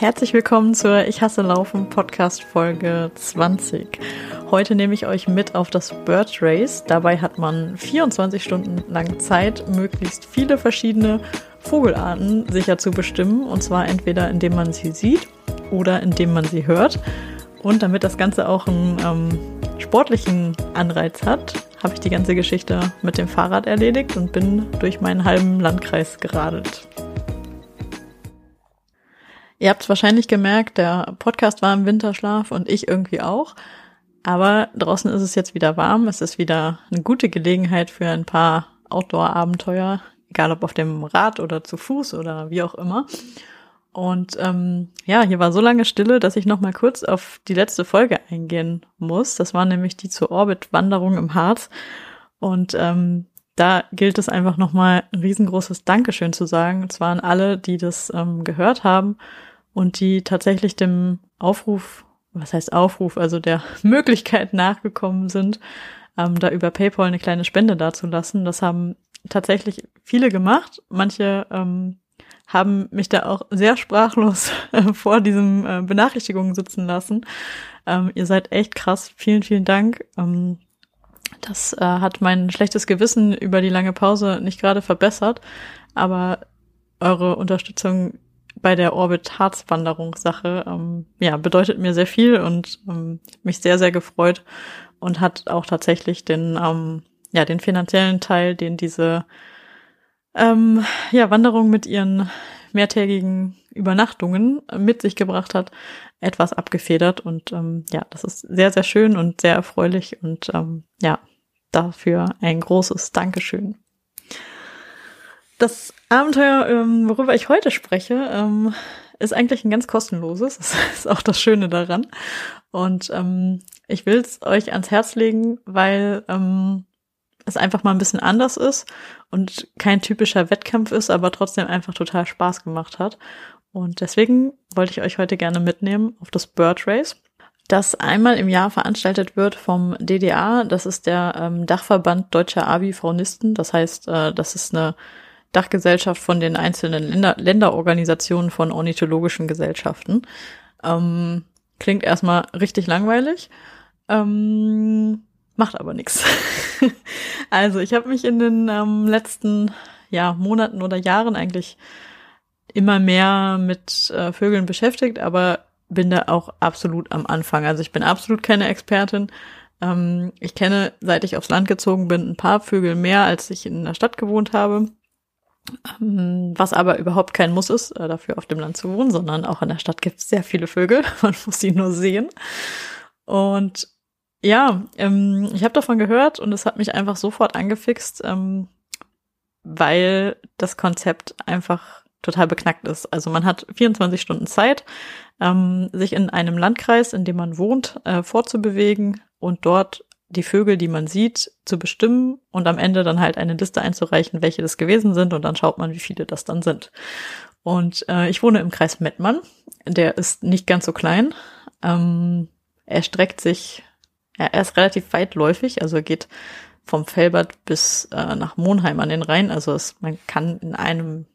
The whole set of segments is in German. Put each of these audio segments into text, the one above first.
Herzlich willkommen zur Ich hasse Laufen Podcast Folge 20. Heute nehme ich euch mit auf das Bird Race. Dabei hat man 24 Stunden lang Zeit, möglichst viele verschiedene Vogelarten sicher zu bestimmen. Und zwar entweder indem man sie sieht oder indem man sie hört. Und damit das Ganze auch einen ähm, sportlichen Anreiz hat, habe ich die ganze Geschichte mit dem Fahrrad erledigt und bin durch meinen halben Landkreis geradelt. Ihr habt es wahrscheinlich gemerkt, der Podcast war im Winterschlaf und ich irgendwie auch. Aber draußen ist es jetzt wieder warm. Es ist wieder eine gute Gelegenheit für ein paar Outdoor-Abenteuer, egal ob auf dem Rad oder zu Fuß oder wie auch immer. Und ähm, ja, hier war so lange Stille, dass ich noch mal kurz auf die letzte Folge eingehen muss. Das war nämlich die zur Orbit-Wanderung im Harz. Und ähm, da gilt es einfach noch mal ein riesengroßes Dankeschön zu sagen. Und zwar an alle, die das ähm, gehört haben und die tatsächlich dem Aufruf, was heißt Aufruf, also der Möglichkeit nachgekommen sind, ähm, da über PayPal eine kleine Spende dazulassen. Das haben tatsächlich viele gemacht. Manche ähm, haben mich da auch sehr sprachlos äh, vor diesem äh, Benachrichtigungen sitzen lassen. Ähm, ihr seid echt krass. Vielen, vielen Dank. Ähm, das äh, hat mein schlechtes Gewissen über die lange Pause nicht gerade verbessert, aber eure Unterstützung bei der Orbit Harz Wanderungssache, ähm, ja, bedeutet mir sehr viel und ähm, mich sehr, sehr gefreut und hat auch tatsächlich den, ähm, ja, den finanziellen Teil, den diese, ähm, ja, Wanderung mit ihren mehrtägigen Übernachtungen mit sich gebracht hat, etwas abgefedert und ähm, ja, das ist sehr, sehr schön und sehr erfreulich und ähm, ja, dafür ein großes Dankeschön. Das Abenteuer, ähm, worüber ich heute spreche, ähm, ist eigentlich ein ganz kostenloses. Das ist auch das Schöne daran. Und ähm, ich will es euch ans Herz legen, weil ähm, es einfach mal ein bisschen anders ist und kein typischer Wettkampf ist, aber trotzdem einfach total Spaß gemacht hat. Und deswegen wollte ich euch heute gerne mitnehmen auf das Bird Race, das einmal im Jahr veranstaltet wird vom DDA. Das ist der ähm, Dachverband Deutscher Abi-Faunisten. Das heißt, äh, das ist eine Dachgesellschaft von den einzelnen Länder Länderorganisationen von ornithologischen Gesellschaften. Ähm, klingt erstmal richtig langweilig, ähm, macht aber nichts. also ich habe mich in den ähm, letzten ja, Monaten oder Jahren eigentlich immer mehr mit äh, Vögeln beschäftigt, aber bin da auch absolut am Anfang. Also ich bin absolut keine Expertin. Ähm, ich kenne, seit ich aufs Land gezogen bin, ein paar Vögel mehr, als ich in der Stadt gewohnt habe. Ähm, was aber überhaupt kein Muss ist, äh, dafür auf dem Land zu wohnen, sondern auch in der Stadt gibt es sehr viele Vögel. Man muss sie nur sehen. Und ja, ähm, ich habe davon gehört und es hat mich einfach sofort angefixt, ähm, weil das Konzept einfach total beknackt ist. Also man hat 24 Stunden Zeit, sich in einem Landkreis, in dem man wohnt, äh, fortzubewegen und dort die Vögel, die man sieht, zu bestimmen und am Ende dann halt eine Liste einzureichen, welche das gewesen sind und dann schaut man, wie viele das dann sind. Und äh, ich wohne im Kreis Mettmann. Der ist nicht ganz so klein. Ähm, er streckt sich, er, er ist relativ weitläufig, also geht vom Felbert bis äh, nach Monheim an den Rhein. Also es, man kann in einem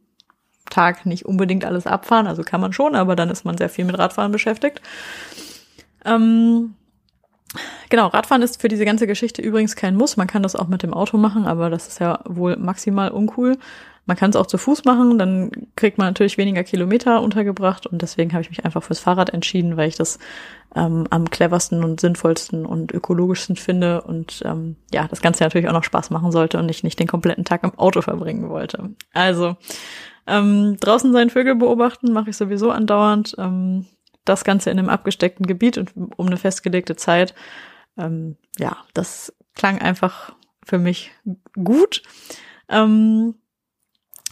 Tag nicht unbedingt alles abfahren, also kann man schon, aber dann ist man sehr viel mit Radfahren beschäftigt. Ähm, Genau, Radfahren ist für diese ganze Geschichte übrigens kein Muss. Man kann das auch mit dem Auto machen, aber das ist ja wohl maximal uncool. Man kann es auch zu Fuß machen, dann kriegt man natürlich weniger Kilometer untergebracht und deswegen habe ich mich einfach fürs Fahrrad entschieden, weil ich das ähm, am cleversten und sinnvollsten und ökologischsten finde und ähm, ja, das Ganze natürlich auch noch Spaß machen sollte und ich nicht den kompletten Tag im Auto verbringen wollte. Also ähm, draußen seinen Vögel beobachten mache ich sowieso andauernd. Ähm, das Ganze in einem abgesteckten Gebiet und um eine festgelegte Zeit. Ähm, ja, das klang einfach für mich gut. Ähm,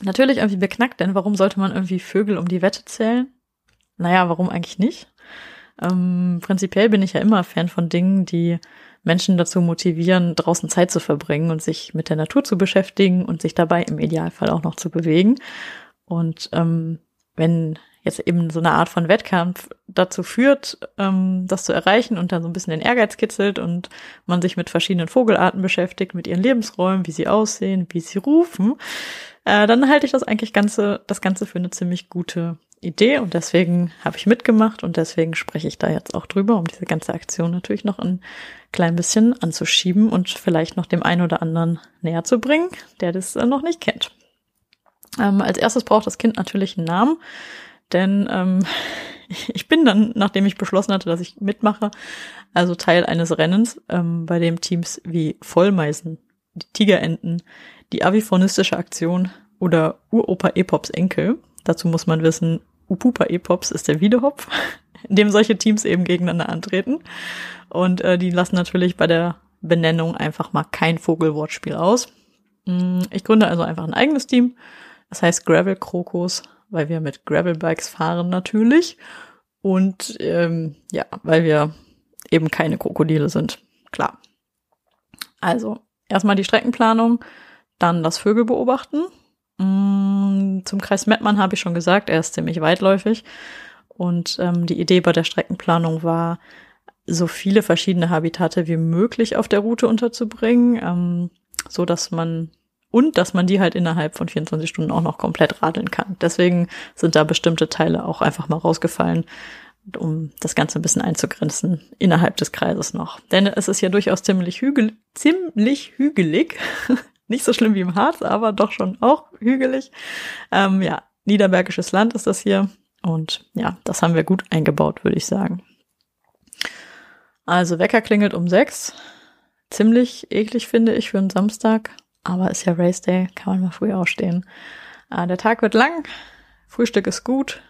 natürlich irgendwie beknackt, denn warum sollte man irgendwie Vögel um die Wette zählen? Naja, warum eigentlich nicht? Ähm, prinzipiell bin ich ja immer Fan von Dingen, die Menschen dazu motivieren, draußen Zeit zu verbringen und sich mit der Natur zu beschäftigen und sich dabei im Idealfall auch noch zu bewegen. Und ähm, wenn jetzt eben so eine Art von Wettkampf dazu führt, ähm, das zu erreichen und dann so ein bisschen den Ehrgeiz kitzelt und man sich mit verschiedenen Vogelarten beschäftigt, mit ihren Lebensräumen, wie sie aussehen, wie sie rufen, äh, dann halte ich das eigentlich ganze, das Ganze für eine ziemlich gute Idee und deswegen habe ich mitgemacht und deswegen spreche ich da jetzt auch drüber, um diese ganze Aktion natürlich noch ein klein bisschen anzuschieben und vielleicht noch dem einen oder anderen näher zu bringen, der das äh, noch nicht kennt. Ähm, als erstes braucht das Kind natürlich einen Namen, denn ähm, ich bin dann, nachdem ich beschlossen hatte, dass ich mitmache, also Teil eines Rennens, ähm, bei dem Teams wie Vollmeisen, die Tigerenten, die aviphonistische Aktion oder Uropa Epops Enkel, dazu muss man wissen, Upupa Epops ist der Wiedehopf, in dem solche Teams eben gegeneinander antreten. Und äh, die lassen natürlich bei der Benennung einfach mal kein Vogelwortspiel aus. Mm, ich gründe also einfach ein eigenes Team. Das heißt Gravel Krokus, weil wir mit Gravelbikes fahren natürlich. Und ähm, ja, weil wir eben keine Krokodile sind. Klar. Also, erstmal die Streckenplanung, dann das Vögel beobachten. Mm, zum Kreis Mettmann habe ich schon gesagt, er ist ziemlich weitläufig. Und ähm, die Idee bei der Streckenplanung war, so viele verschiedene Habitate wie möglich auf der Route unterzubringen, ähm, so dass man und dass man die halt innerhalb von 24 Stunden auch noch komplett radeln kann. Deswegen sind da bestimmte Teile auch einfach mal rausgefallen, um das Ganze ein bisschen einzugrenzen innerhalb des Kreises noch. Denn es ist ja durchaus ziemlich, hügel ziemlich hügelig. Nicht so schlimm wie im Harz, aber doch schon auch hügelig. Ähm, ja, niederbergisches Land ist das hier. Und ja, das haben wir gut eingebaut, würde ich sagen. Also Wecker klingelt um sechs. Ziemlich eklig finde ich für einen Samstag. Aber ist ja Race Day, kann man mal früh aufstehen. Äh, der Tag wird lang. Frühstück ist gut.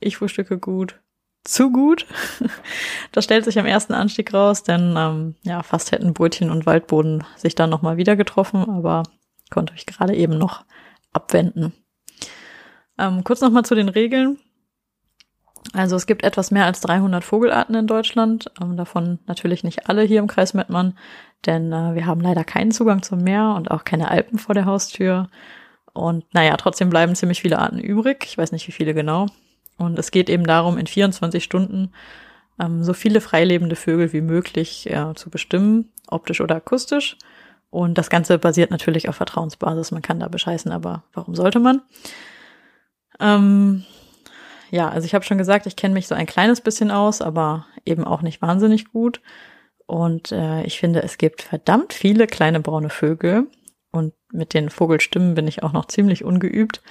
Ich frühstücke gut. Zu gut. das stellt sich am ersten Anstieg raus, denn ähm, ja, fast hätten Brötchen und Waldboden sich dann nochmal wieder getroffen, aber konnte ich gerade eben noch abwenden. Ähm, kurz nochmal zu den Regeln. Also es gibt etwas mehr als 300 Vogelarten in Deutschland, ähm, davon natürlich nicht alle hier im Kreis Mettmann, denn äh, wir haben leider keinen Zugang zum Meer und auch keine Alpen vor der Haustür. Und naja, trotzdem bleiben ziemlich viele Arten übrig. Ich weiß nicht, wie viele genau. Und es geht eben darum, in 24 Stunden ähm, so viele freilebende Vögel wie möglich äh, zu bestimmen, optisch oder akustisch. Und das Ganze basiert natürlich auf Vertrauensbasis. Man kann da bescheißen, aber warum sollte man? Ähm, ja, also ich habe schon gesagt, ich kenne mich so ein kleines bisschen aus, aber eben auch nicht wahnsinnig gut. Und äh, ich finde, es gibt verdammt viele kleine braune Vögel. Und mit den Vogelstimmen bin ich auch noch ziemlich ungeübt.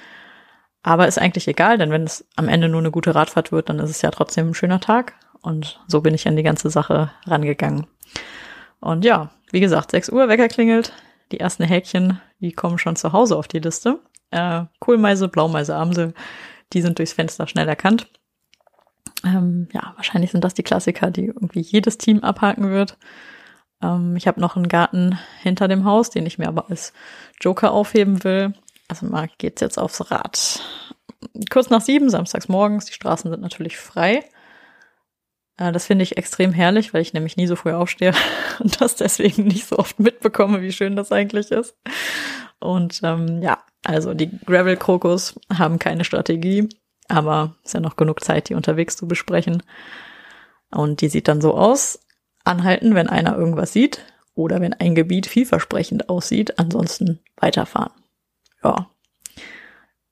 Aber ist eigentlich egal, denn wenn es am Ende nur eine gute Radfahrt wird, dann ist es ja trotzdem ein schöner Tag. Und so bin ich an die ganze Sache rangegangen. Und ja, wie gesagt, 6 Uhr, Wecker klingelt. Die ersten Häkchen, die kommen schon zu Hause auf die Liste. Äh, Kohlmeise, Blaumeise, Amsel, die sind durchs Fenster schnell erkannt. Ähm, ja, wahrscheinlich sind das die Klassiker, die irgendwie jedes Team abhaken wird. Ähm, ich habe noch einen Garten hinter dem Haus, den ich mir aber als Joker aufheben will. Also mal geht's jetzt aufs Rad. Kurz nach sieben, samstags morgens, die Straßen sind natürlich frei. Äh, das finde ich extrem herrlich, weil ich nämlich nie so früh aufstehe und das deswegen nicht so oft mitbekomme, wie schön das eigentlich ist. Und ähm, ja, also die Gravel-Krokus haben keine Strategie, aber ist ja noch genug Zeit, die unterwegs zu besprechen. Und die sieht dann so aus. Anhalten, wenn einer irgendwas sieht oder wenn ein Gebiet vielversprechend aussieht, ansonsten weiterfahren. Ja.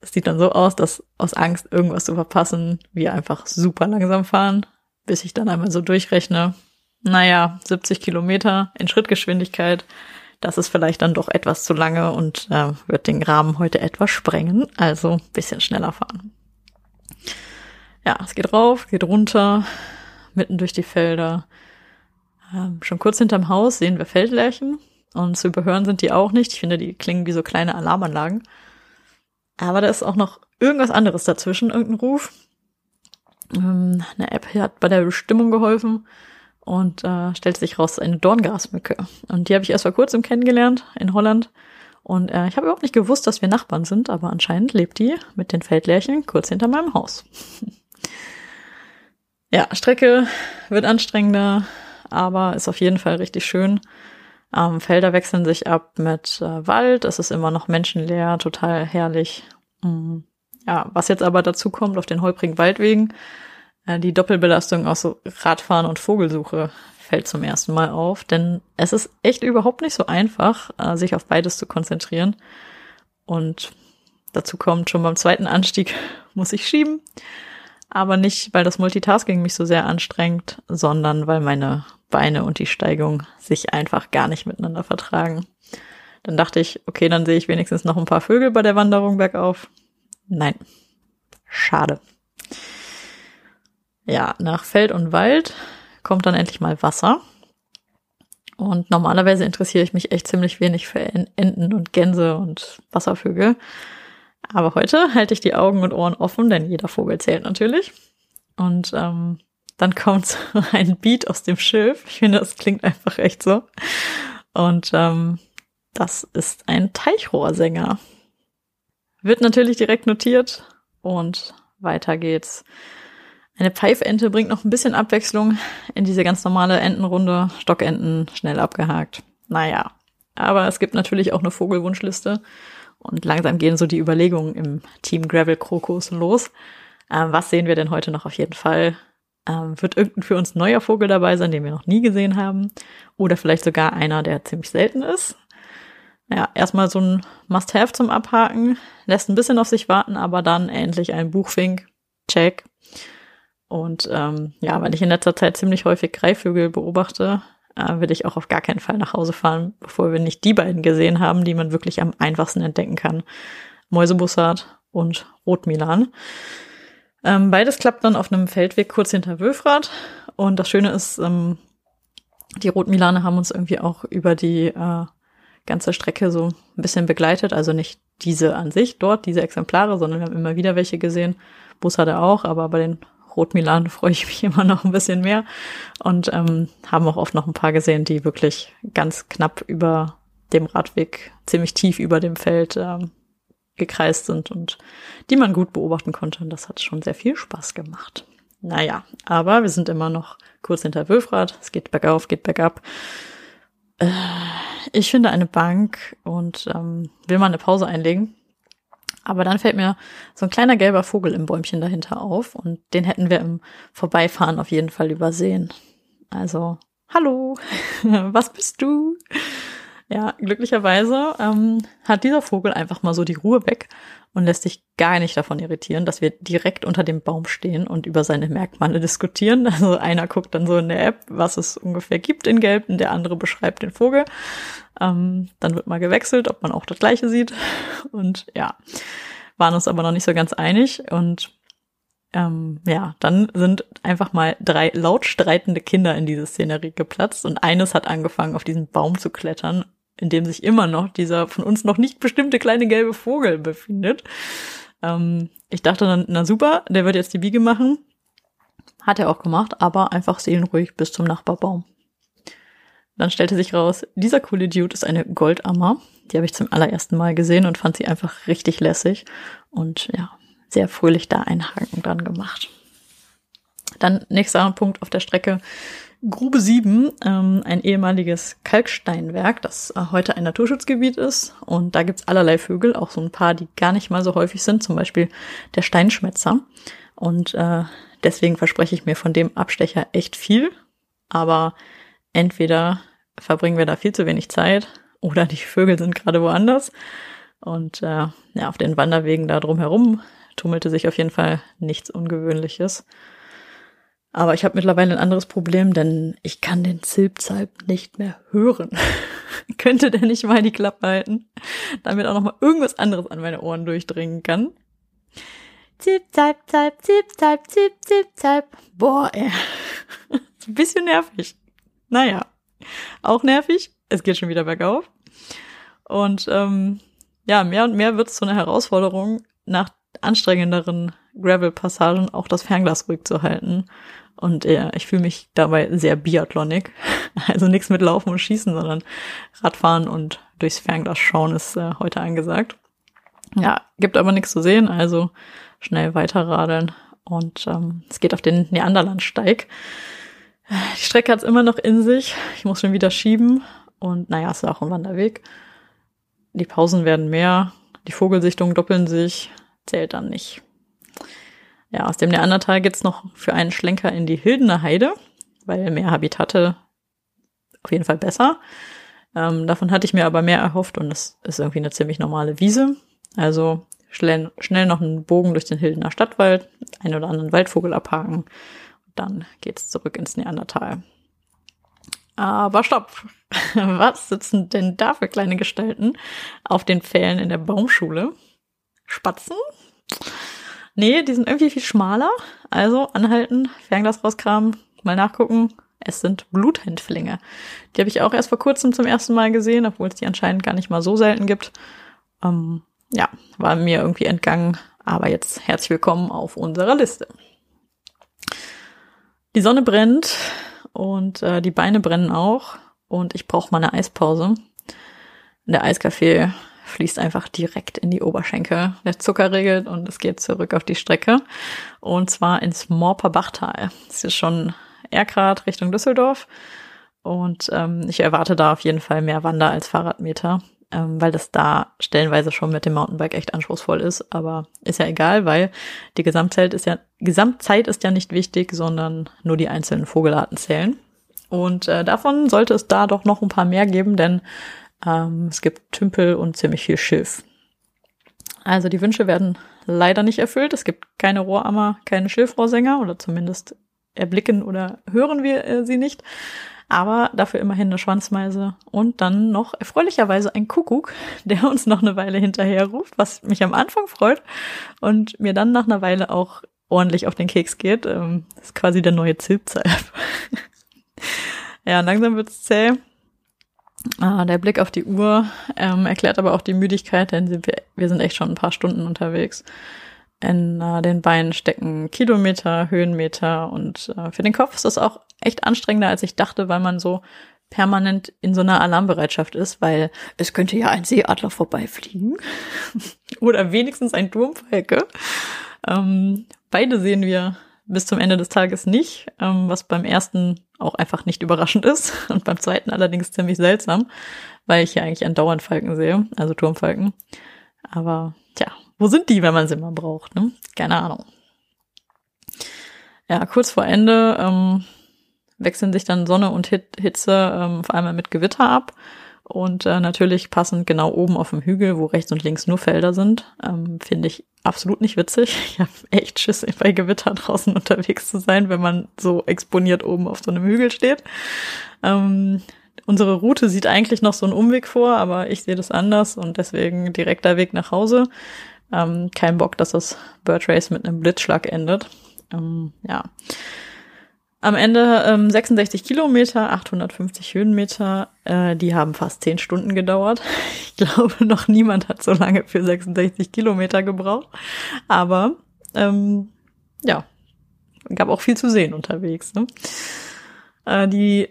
Es sieht dann so aus, dass aus Angst, irgendwas zu verpassen, wir einfach super langsam fahren, bis ich dann einmal so durchrechne. Naja, 70 Kilometer in Schrittgeschwindigkeit das ist vielleicht dann doch etwas zu lange und äh, wird den Rahmen heute etwas sprengen, also bisschen schneller fahren. Ja, es geht rauf, geht runter, mitten durch die Felder. Ähm, schon kurz hinterm Haus sehen wir Feldlärchen und zu überhören sind die auch nicht. Ich finde, die klingen wie so kleine Alarmanlagen. Aber da ist auch noch irgendwas anderes dazwischen, irgendein Ruf. Ähm, eine App hat bei der Bestimmung geholfen und äh, stellt sich raus, eine Dorngrasmücke. Und die habe ich erst vor kurzem kennengelernt in Holland. Und äh, ich habe überhaupt nicht gewusst, dass wir Nachbarn sind, aber anscheinend lebt die mit den Feldlärchen kurz hinter meinem Haus. ja, Strecke wird anstrengender, aber ist auf jeden Fall richtig schön. Ähm, Felder wechseln sich ab mit äh, Wald, es ist immer noch menschenleer, total herrlich. Mhm. Ja, was jetzt aber dazu kommt auf den holprigen Waldwegen, äh, die Doppelbelastung aus Radfahren und Vogelsuche fällt zum ersten Mal auf, denn es ist echt überhaupt nicht so einfach, äh, sich auf beides zu konzentrieren. Und dazu kommt schon beim zweiten Anstieg muss ich schieben. Aber nicht, weil das Multitasking mich so sehr anstrengt, sondern weil meine Beine und die Steigung sich einfach gar nicht miteinander vertragen. Dann dachte ich, okay, dann sehe ich wenigstens noch ein paar Vögel bei der Wanderung bergauf. Nein, schade. Ja, nach Feld und Wald kommt dann endlich mal Wasser. Und normalerweise interessiere ich mich echt ziemlich wenig für Enten und Gänse und Wasservögel. Aber heute halte ich die Augen und Ohren offen, denn jeder Vogel zählt natürlich. Und ähm, dann kommt so ein Beat aus dem Schilf. Ich finde, das klingt einfach echt so. Und ähm, das ist ein Teichrohrsänger. Wird natürlich direkt notiert und weiter geht's. Eine Pfeifente bringt noch ein bisschen Abwechslung in diese ganz normale Entenrunde. Stockenten schnell abgehakt. Naja, aber es gibt natürlich auch eine Vogelwunschliste und langsam gehen so die Überlegungen im Team Gravel Krokus los. Ähm, was sehen wir denn heute noch auf jeden Fall? Ähm, wird irgendein für uns neuer Vogel dabei sein, den wir noch nie gesehen haben? Oder vielleicht sogar einer, der ziemlich selten ist? Ja, erstmal so ein Must-Have zum Abhaken. Lässt ein bisschen auf sich warten, aber dann endlich ein Buchfink. Check. Und ähm, ja, weil ich in letzter Zeit ziemlich häufig Greifvögel beobachte, äh, will ich auch auf gar keinen Fall nach Hause fahren, bevor wir nicht die beiden gesehen haben, die man wirklich am einfachsten entdecken kann. Mäusebussard und Rotmilan. Ähm, beides klappt dann auf einem Feldweg kurz hinter Wülfrath. Und das Schöne ist, ähm, die Rotmilane haben uns irgendwie auch über die äh, ganze Strecke so ein bisschen begleitet. Also nicht diese an sich dort, diese Exemplare, sondern wir haben immer wieder welche gesehen. Bus hat er auch, aber bei den Rotmilan freue ich mich immer noch ein bisschen mehr. Und ähm, haben auch oft noch ein paar gesehen, die wirklich ganz knapp über dem Radweg, ziemlich tief über dem Feld ähm, gekreist sind und die man gut beobachten konnte. Und das hat schon sehr viel Spaß gemacht. Naja, aber wir sind immer noch kurz hinter Wülfrath. Es geht bergauf, geht bergab. Äh, ich finde eine Bank und ähm, will mal eine Pause einlegen. Aber dann fällt mir so ein kleiner gelber Vogel im Bäumchen dahinter auf und den hätten wir im Vorbeifahren auf jeden Fall übersehen. Also, hallo, was bist du? Ja, glücklicherweise ähm, hat dieser Vogel einfach mal so die Ruhe weg und lässt sich gar nicht davon irritieren, dass wir direkt unter dem Baum stehen und über seine Merkmale diskutieren. Also einer guckt dann so in der App, was es ungefähr gibt in Gelb, und der andere beschreibt den Vogel. Ähm, dann wird mal gewechselt, ob man auch das gleiche sieht. Und ja, waren uns aber noch nicht so ganz einig. Und ähm, ja, dann sind einfach mal drei laut streitende Kinder in diese Szenerie geplatzt und eines hat angefangen, auf diesen Baum zu klettern in dem sich immer noch dieser von uns noch nicht bestimmte kleine gelbe Vogel befindet. Ähm, ich dachte dann, na super, der wird jetzt die Biege machen. Hat er auch gemacht, aber einfach seelenruhig bis zum Nachbarbaum. Dann stellte sich raus, dieser coole Dude ist eine Goldammer. Die habe ich zum allerersten Mal gesehen und fand sie einfach richtig lässig und ja, sehr fröhlich da einen Haken dran gemacht. Dann nächster Punkt auf der Strecke Grube 7, ähm, ein ehemaliges Kalksteinwerk, das äh, heute ein Naturschutzgebiet ist. Und da gibt's allerlei Vögel, auch so ein paar, die gar nicht mal so häufig sind, zum Beispiel der Steinschmetzer. Und äh, deswegen verspreche ich mir von dem Abstecher echt viel. Aber entweder verbringen wir da viel zu wenig Zeit oder die Vögel sind gerade woanders. Und äh, ja, auf den Wanderwegen da drumherum tummelte sich auf jeden Fall nichts Ungewöhnliches. Aber ich habe mittlerweile ein anderes Problem, denn ich kann den Zilpzalp nicht mehr hören. Könnte der nicht mal die Klappe halten, damit auch noch mal irgendwas anderes an meine Ohren durchdringen kann? Zip, zalp, zalp, zip, zalp, zip, zip, zalp. Boah, ey. ein bisschen nervig. Naja, auch nervig. Es geht schon wieder bergauf. Und ähm, ja, mehr und mehr wird es zu einer Herausforderung, nach anstrengenderen Gravel-Passagen auch das Fernglas ruhig zu halten und ja, ich fühle mich dabei sehr biathlonig. Also nichts mit Laufen und Schießen, sondern Radfahren und durchs Fernglas schauen ist äh, heute angesagt. Ja, gibt aber nichts zu sehen, also schnell weiterradeln. Und ähm, es geht auf den Neanderlandsteig. Die Strecke hat's immer noch in sich. Ich muss schon wieder schieben. Und naja, es ist auch ein Wanderweg. Die Pausen werden mehr. Die Vogelsichtungen doppeln sich. Zählt dann nicht. Ja, aus dem Neandertal geht's noch für einen Schlenker in die Hildener Heide, weil mehr Habitate auf jeden Fall besser. Ähm, davon hatte ich mir aber mehr erhofft und es ist irgendwie eine ziemlich normale Wiese. Also schnell, schnell noch einen Bogen durch den Hildener Stadtwald, einen oder anderen Waldvogel abhaken. Dann geht's zurück ins Neandertal. Aber stopp! Was sitzen denn da für kleine Gestalten auf den Pfählen in der Baumschule? Spatzen? Nee, die sind irgendwie viel schmaler. Also anhalten, Fernglas rauskramen, mal nachgucken. Es sind Bluthändflinge. Die habe ich auch erst vor kurzem zum ersten Mal gesehen, obwohl es die anscheinend gar nicht mal so selten gibt. Ähm, ja, war mir irgendwie entgangen. Aber jetzt herzlich willkommen auf unserer Liste. Die Sonne brennt und äh, die Beine brennen auch und ich brauche mal eine Eispause. Der Eiskaffee fließt einfach direkt in die Oberschenkel. Der Zucker regelt und es geht zurück auf die Strecke. Und zwar ins Morper Bachtal. Das ist schon Erkrath Richtung Düsseldorf. Und ähm, ich erwarte da auf jeden Fall mehr Wander- als Fahrradmeter, ähm, weil das da stellenweise schon mit dem Mountainbike echt anspruchsvoll ist. Aber ist ja egal, weil die Gesamtzeit ist ja, Gesamtzeit ist ja nicht wichtig, sondern nur die einzelnen Vogelarten zählen. Und äh, davon sollte es da doch noch ein paar mehr geben, denn ähm, es gibt Tümpel und ziemlich viel Schilf. Also die Wünsche werden leider nicht erfüllt. Es gibt keine Rohrammer, keine Schilfrohrsänger oder zumindest erblicken oder hören wir äh, sie nicht. Aber dafür immerhin eine Schwanzmeise und dann noch erfreulicherweise ein Kuckuck, der uns noch eine Weile hinterher ruft, was mich am Anfang freut und mir dann nach einer Weile auch ordentlich auf den Keks geht. Ähm, das ist quasi der neue Zilpzalp. ja, langsam wird's zäh. Ah, der Blick auf die Uhr ähm, erklärt aber auch die Müdigkeit, denn wir, wir sind echt schon ein paar Stunden unterwegs. In äh, den Beinen stecken Kilometer, Höhenmeter und äh, für den Kopf ist das auch echt anstrengender, als ich dachte, weil man so permanent in so einer Alarmbereitschaft ist, weil es könnte ja ein Seeadler vorbeifliegen oder wenigstens ein Turmfalke. Ähm, beide sehen wir bis zum Ende des Tages nicht, ähm, was beim ersten auch einfach nicht überraschend ist und beim zweiten allerdings ziemlich seltsam, weil ich hier eigentlich andauernd Falken sehe, also Turmfalken. Aber tja, wo sind die, wenn man sie mal braucht? Ne? Keine Ahnung. Ja, kurz vor Ende ähm, wechseln sich dann Sonne und Hit Hitze ähm, vor allem mit Gewitter ab. Und äh, natürlich passend genau oben auf dem Hügel, wo rechts und links nur Felder sind, ähm, finde ich absolut nicht witzig. Ich habe echt Schiss, bei Gewitter draußen unterwegs zu sein, wenn man so exponiert oben auf so einem Hügel steht. Ähm, unsere Route sieht eigentlich noch so einen Umweg vor, aber ich sehe das anders und deswegen direkter Weg nach Hause. Ähm, kein Bock, dass das Bird Race mit einem Blitzschlag endet. Ähm, ja. Am Ende ähm, 66 Kilometer, 850 Höhenmeter, äh, die haben fast 10 Stunden gedauert. Ich glaube, noch niemand hat so lange für 66 Kilometer gebraucht. Aber ähm, ja, gab auch viel zu sehen unterwegs. Ne? Äh, die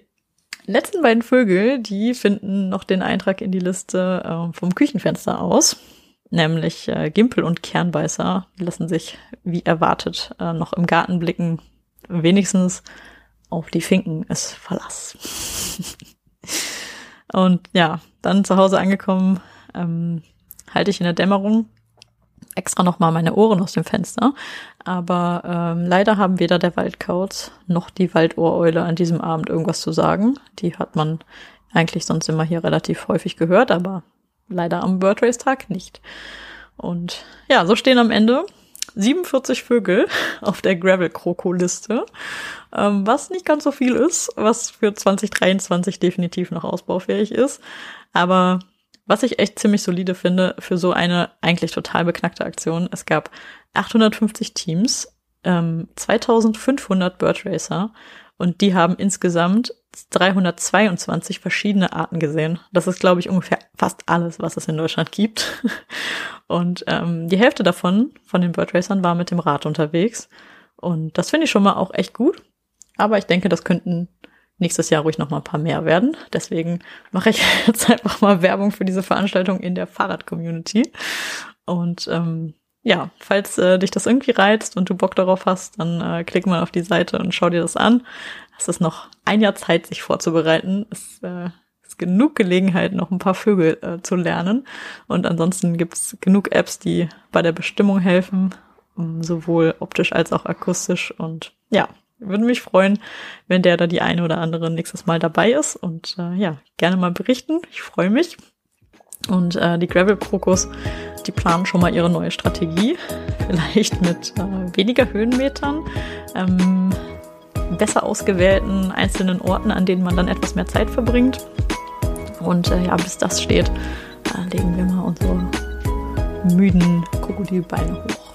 letzten beiden Vögel, die finden noch den Eintrag in die Liste äh, vom Küchenfenster aus. Nämlich äh, Gimpel und Kernbeißer lassen sich wie erwartet äh, noch im Garten blicken wenigstens auf die Finken ist Verlass. und ja, dann zu Hause angekommen, ähm, halte ich in der Dämmerung extra nochmal meine Ohren aus dem Fenster. Aber ähm, leider haben weder der Waldkauz noch die Waldohreule an diesem Abend irgendwas zu sagen. Die hat man eigentlich sonst immer hier relativ häufig gehört, aber leider am Bird Race Tag nicht. Und ja, so stehen am Ende 47 Vögel auf der Gravel-Kroko-Liste, ähm, was nicht ganz so viel ist, was für 2023 definitiv noch ausbaufähig ist. Aber was ich echt ziemlich solide finde für so eine eigentlich total beknackte Aktion, es gab 850 Teams, ähm, 2500 Bird Racer und die haben insgesamt 322 verschiedene Arten gesehen. Das ist, glaube ich, ungefähr fast alles, was es in Deutschland gibt. Und ähm, die Hälfte davon, von den Bird Racern, war mit dem Rad unterwegs. Und das finde ich schon mal auch echt gut. Aber ich denke, das könnten nächstes Jahr ruhig noch mal ein paar mehr werden. Deswegen mache ich jetzt einfach mal Werbung für diese Veranstaltung in der Fahrrad-Community. Und ähm, ja, falls äh, dich das irgendwie reizt und du Bock darauf hast, dann äh, klick mal auf die Seite und schau dir das an. Es ist noch ein Jahr Zeit, sich vorzubereiten. Es äh, ist genug Gelegenheit, noch ein paar Vögel äh, zu lernen. Und ansonsten gibt's genug Apps, die bei der Bestimmung helfen, um, sowohl optisch als auch akustisch. Und ja, würde mich freuen, wenn der da die eine oder andere nächstes Mal dabei ist. Und äh, ja, gerne mal berichten. Ich freue mich. Und äh, die Gravel Krokus, die planen schon mal ihre neue Strategie. Vielleicht mit äh, weniger Höhenmetern, ähm, besser ausgewählten einzelnen Orten, an denen man dann etwas mehr Zeit verbringt. Und äh, ja, bis das steht, äh, legen wir mal unsere müden Krokodilbeine hoch.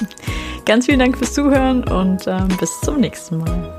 Ganz vielen Dank fürs Zuhören und ähm, bis zum nächsten Mal.